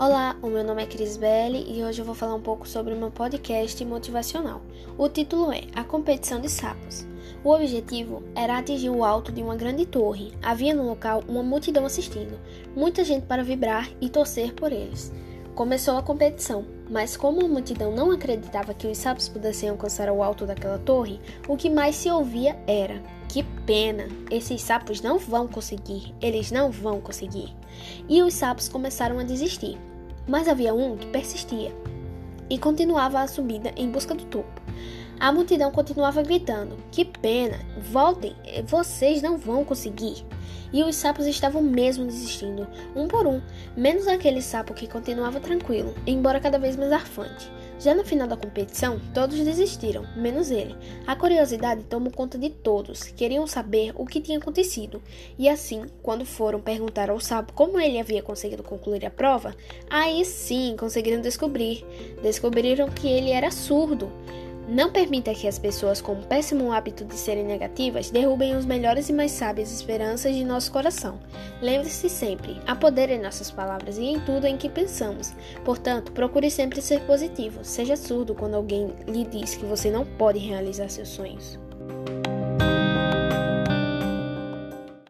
Olá, o meu nome é Cris Belli e hoje eu vou falar um pouco sobre meu podcast motivacional. O título é A Competição de Sapos. O objetivo era atingir o alto de uma grande torre. Havia no local uma multidão assistindo, muita gente para vibrar e torcer por eles. Começou a competição, mas como a multidão não acreditava que os sapos pudessem alcançar o alto daquela torre, o que mais se ouvia era: Que pena! Esses sapos não vão conseguir, eles não vão conseguir. E os sapos começaram a desistir. Mas havia um que persistia e continuava a subida em busca do topo. A multidão continuava gritando: Que pena! Voltem! Vocês não vão conseguir! E os sapos estavam mesmo desistindo, um por um, menos aquele sapo que continuava tranquilo, embora cada vez mais arfante. Já no final da competição, todos desistiram, menos ele. A curiosidade tomou conta de todos, queriam saber o que tinha acontecido. E assim, quando foram perguntar ao sapo como ele havia conseguido concluir a prova, aí sim conseguiram descobrir. Descobriram que ele era surdo. Não permita que as pessoas com o péssimo hábito de serem negativas derrubem os melhores e mais sábias esperanças de nosso coração. Lembre-se sempre, há poder em nossas palavras e em tudo em que pensamos. Portanto, procure sempre ser positivo. Seja surdo quando alguém lhe diz que você não pode realizar seus sonhos.